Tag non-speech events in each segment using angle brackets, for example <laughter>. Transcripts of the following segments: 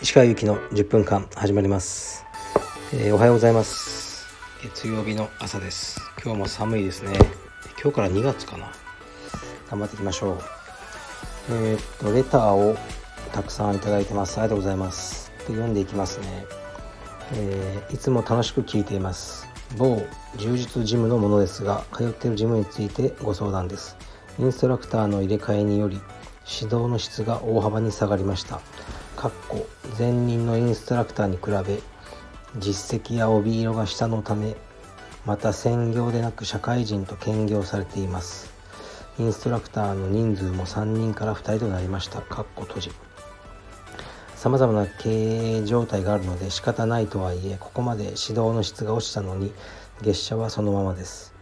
石川由紀の10分間始まります、えー、おはようございます。月曜日の朝です。今日も寒いですね。今日から2月かな。頑張っていきましょう。えー、っとレターをたくさんいただいてます。ありがとうございます。で読んでいきますね、えー、いつも楽しく聞いています。某充実ジムのものですが通っているジムについてご相談です。インストラクターの入れ替えにより指導の質が大幅に下がりました。かっこ前任のインストラクターに比べ実績や帯色が下のためまた専業でなく社会人と兼業されています。インストラクターの人数も3人から2人となりました。かっこ閉じ。さまざまな経営状態があるので仕方ないとはいえここまで指導の質が落ちたのに月謝はそのままです。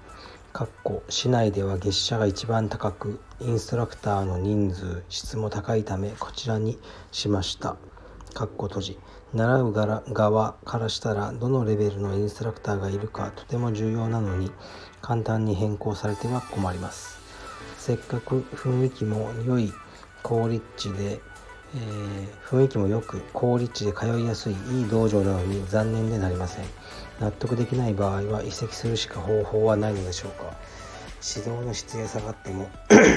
かっこ市内では月謝が一番高くインストラクターの人数質も高いためこちらにしました。かっこ閉じ。習う側からしたらどのレベルのインストラクターがいるかとても重要なのに簡単に変更されては困ります。せっかく雰囲気も良い高立地でえー、雰囲気も良く高立地で通いやすいいい道場なのに残念でなりません。納得できない場合は移籍するしか方法はないのでしょうか。指導の質が下がっても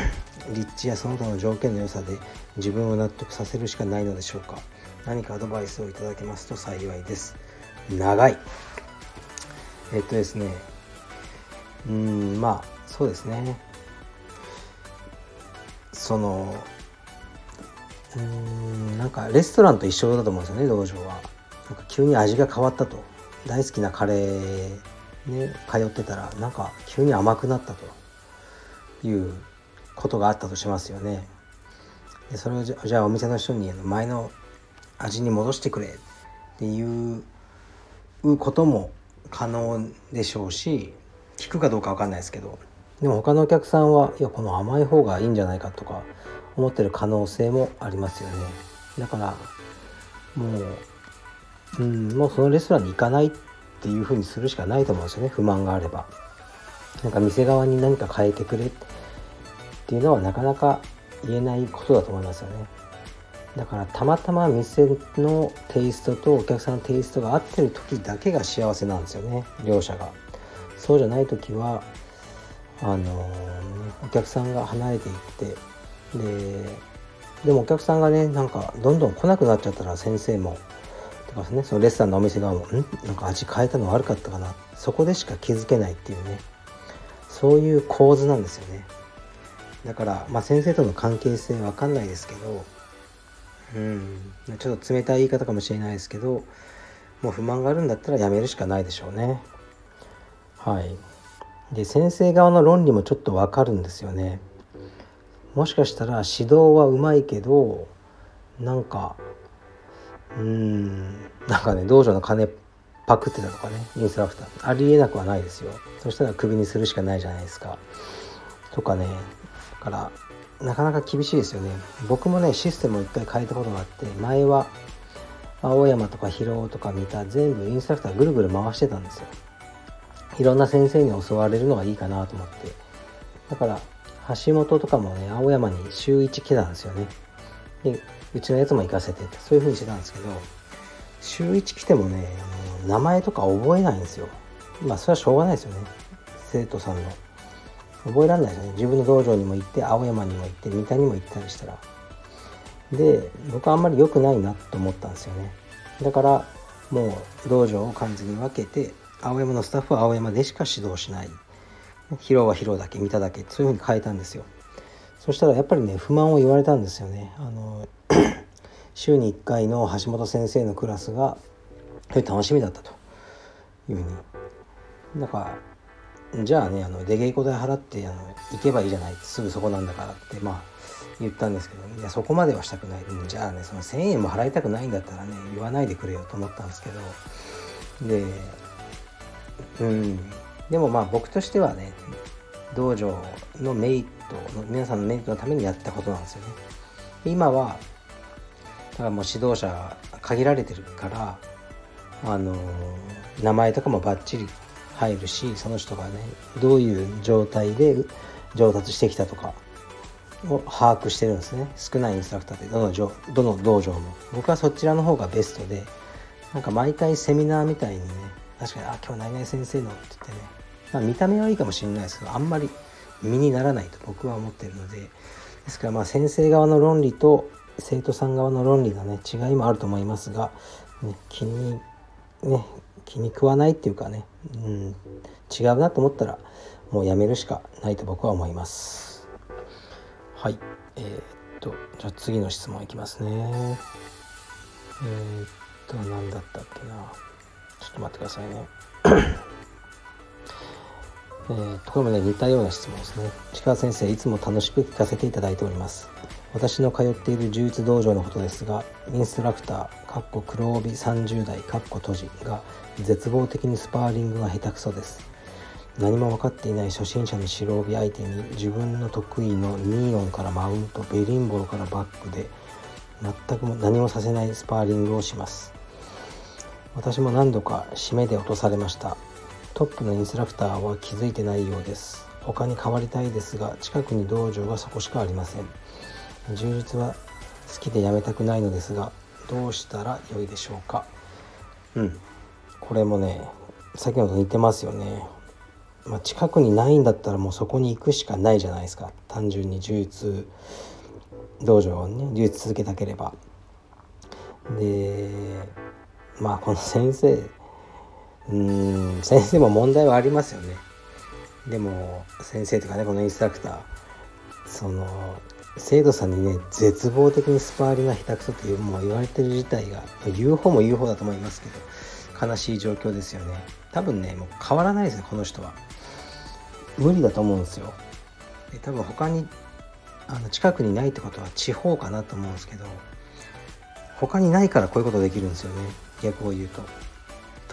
<coughs> 立地やその他の条件の良さで自分を納得させるしかないのでしょうか。何かアドバイスをいただけますと幸いです。長い。えっとですね。うんまあそうですね。そのうんなんかレストランと一緒だと思うんですよね道場は。なんか急に味が変わったと。大好きなカレーね通ってたらなんか急に甘くなったと。いうことがあったとしますよね。でそれをじゃあお店の人に前の味に戻してくれ。っていうことも可能でしょうし聞くかどうか分かんないですけど。でも他のお客さんはいやこの甘い方がいいんじゃないかとか思ってる可能性もありますよね。だからもううんもうそのレストランに行かないっていうふうにするしかないと思うんですよね。不満があれば。なんか店側に何か変えてくれっていうのはなかなか言えないことだと思いますよね。だからたまたま店のテイストとお客さんのテイストが合ってる時だけが幸せなんですよね。両者が。そうじゃない時はあの、お客さんが離れていってででもお客さんがねなんかどんどん来なくなっちゃったら先生も。とかねそのレストランのお店側も「ん？なんか味変えたの悪かったかな」そこでしか気づけないっていうね。そういう構図なんですよね。だから、まあ、先生との関係性わかんないですけどうん。ちょっと冷たい言い方かもしれないですけどもう不満があるんだったらやめるしかないでしょうね。はい。で先生側の論理もちょっとわかるんですよね。もしかしたら指導はうまいけどなんかうーんなんかね道場の金パクってたとかねインストラクター。ありえなくはないですよ。そしたらクビにするしかないじゃないですか。とかね。だからなかなか厳しいですよね。僕もねシステムを一回変えたことがあって前は青山とか広尾とか見た全部インストラクターぐるぐる回してたんですよ。いろんな先生に教われるのがいいかなと思って。だから橋本とかもね、青山に週1来たんですよね。で、うちのやつも行かせてってそういう風にしてたんですけど、週1来てもね、あの名前とか覚えないんですよ。まあ、それはしょうがないですよね。生徒さんの。覚えられないですよね。自分の道場にも行って、青山にも行って、三田にも行ったりしたら。で、僕はあんまり良くないなと思ったんですよね。だから、もう道場を完全に分けて、青山のスタッフは青山でしか指導しない。疲労は疲労だけ見ただけそういうふうに変えたんですよ。そしたらやっぱりね不満を言われたんですよね。あの <clears throat> 週に1回の橋本先生のクラスが楽しみだったと。いうふうに。だからじゃあねあの出稽古代払ってあの行けばいいじゃない。すぐそこなんだからってまあ言ったんですけどいやそこまではしたくない、じゃあねその1,000円も払いたくないんだったらね言わないでくれよと思ったんですけど。でうん。でもまあ僕としてはね道場のメリットの皆さんのメリットのためにやったことなんですよね。今はだからもう指導者限られてるからあの名前とかもバッチリ入るしその人がねどういう状態で上達してきたとかを把握してるんですね。少ないインストラクターってどのどの道場も。僕はそちらの方がベストでなんか毎回セミナーみたいにね確かに「あ今日何々先生の」って言ってね、まあ、見た目はいいかもしれないですけどあんまり身にならないと僕は思ってるのでですからまあ先生側の論理と生徒さん側の論理のね違いもあると思いますが、ね、気にね気に食わないっていうかね、うん、違うなと思ったらもうやめるしかないと僕は思います。はい。えー、っとじゃあ次の質問いきますね。えー、っと何だったっけな。ちょっと待ってくださいね。えー、これもね似たような質問ですね。市川先生いつも楽しく聞かせていただいております。私の通っている柔術道場のことですがインストラクターかっこ黒帯30代かっこ閉じが絶望的にスパーリングが下手くそです。何も分かっていない初心者の白帯相手に自分の得意のニーオンからマウントベリンボロからバックで全く何もさせないスパーリングをします。私も何度か締めで落とされました。トップのインストラクターは気づいてないようです。他に変わりたいですが近くに道場はそこしかありません。充実は好きでやめたくないのですがどうしたら良いでしょうか？うん。これもね先ほど似てますよね、まあ、近くにないんだったらもうそこに行くしかないじゃないですか。単純に充実道場をね充実続けたければ。でまあこの先生うーん先生も問題はありますよね。でも先生とかねこのインストラクター。その生徒さんにね絶望的にスパーリンが下手くそっていうもう言われてる自体が言う方も言う方だと思いますけど悲しい状況ですよね。多分ねもう変わらないですねこの人は。無理だと思うんですよ。で多分他にあの近くにないってことは地方かなと思うんですけど他にないからこういうことできるんですよね。逆を言うと。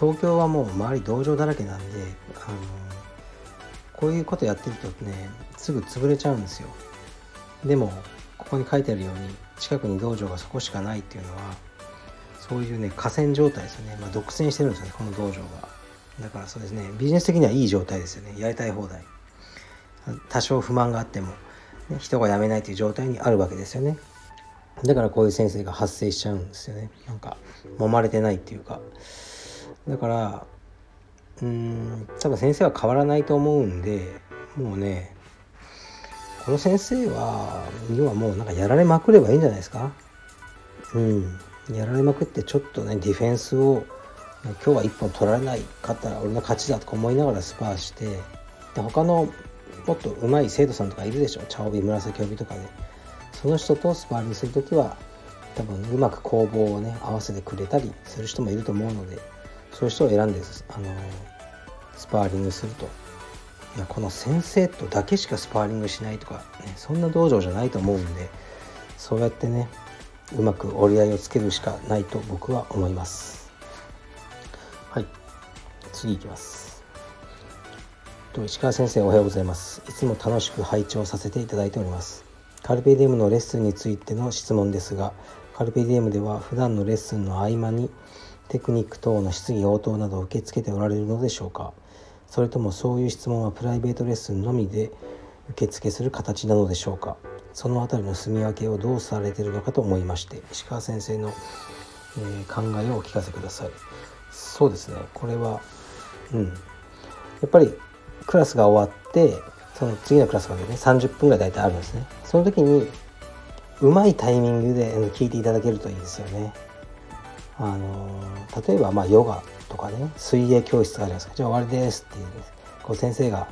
東京はもう周り道場だらけなんであのこういうことやってるとねすぐ潰れちゃうんですよ。でもここに書いてあるように近くに道場がそこしかないっていうのはそういうね河川状態ですよね、まあ、独占してるんですよねこの道場が。だからそうですねビジネス的にはいい状態ですよね。やりたい放題。多少不満があっても、ね、人が辞めないという状態にあるわけですよね。だからこういう先生が発生しちゃうんですよね。なんか揉まれてないっていうか。だからうん多分先生は変わらないと思うんでもうねこの先生はにはもうなんかやられまくればいいんじゃないですか？うん。やられまくってちょっとねディフェンスを今日は1本取られないかったら俺の勝ちだとか思いながらスパーしてで他のもっと上手い生徒さんとかいるでしょ？茶帯紫帯とかでその人とスパーリングする時は多分うまく攻防をね合わせてくれたりする人もいると思うのでそういう人を選んであのスパーリングすると。いやこの先生とだけしかスパーリングしないとか、ね、そんな道場じゃないと思うんでそうやってねうまく折り合いをつけるしかないと僕は思います。はい。次いきます。と石川先生おはようございます。いつも楽しく拝聴させていただいております。カルペディウムのレッスンについての質問ですがカルペディウムでは普段のレッスンの合間にテクニック等の質疑応答などを受け付けておられるのでしょうか。それともそういう質問はプライベートレッスンのみで受付する形なのでしょうか。その辺りの住み分けをどうされてるのかと思いまして石川先生の、えー、考えをお聞かせください。そうですね。これはうん。やっぱりクラスが終わってその次のクラスまでね30分ぐらい大体あるんですね。その時にうまいタイミングで聞いていただけるといいですよね。あの例えばまあヨガとかね水泳教室があるじゃないですか。じゃあ終わりですっていうこう先生が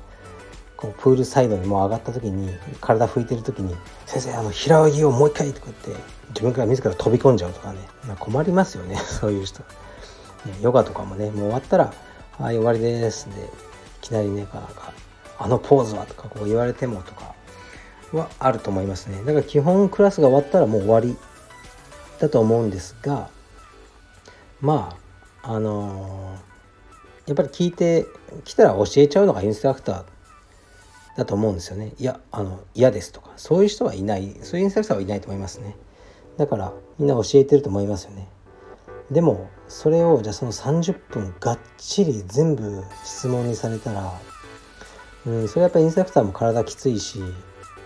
こうプールサイドにもう上がった時に体拭いてる時に「<laughs> 先生あの平泳ぎをもう一回」とか言って自分から自ら飛び込んじゃうとかね、まあ、困りますよね。<laughs> そういう人、ね、ヨガとかもねもう終わったら「はい終わりです」でいきなりねなんか「あのポーズは?」とかこう言われてもとかはあると思いますね。だから基本クラスが終わったらもう終わりだと思うんですがまああのー、やっぱり聞いてきたら教えちゃうのがインストラクターだと思うんですよね。いやあの嫌ですとかそういう人はいないそういうインストラクターはいないと思いますね。だからみんな教えてると思いますよね。でもそれをじゃあその30分がっちり全部質問にされたらうん、それはやっぱりインストラクターも体きついし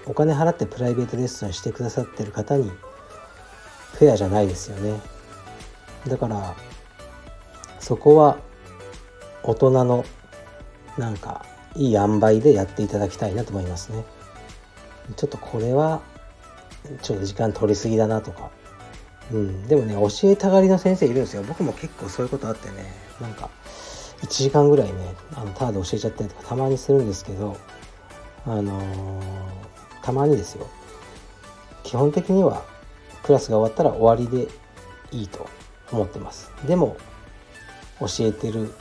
お金払ってプライベートレッスンしてくださってる方にフェアじゃないですよね。だからそこは大人のなんかいい塩梅でやっていただきたいなと思いますね。ちょっとこれはちょっと時間取りすぎだなとか。うん。でもね教えたがりの先生いるんですよ。僕も結構そういうことあってねなんか1時間ぐらいねあのタダで教えちゃったりとかたまにするんですけどあのー、たまにですよ。基本的にはクラスが終わったら終わりでいいと。思ってます。でも教えてる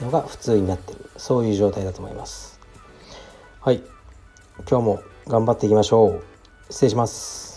のが普通になってる。そういう状態だと思います。はい。今日も頑張っていきましょう。失礼します。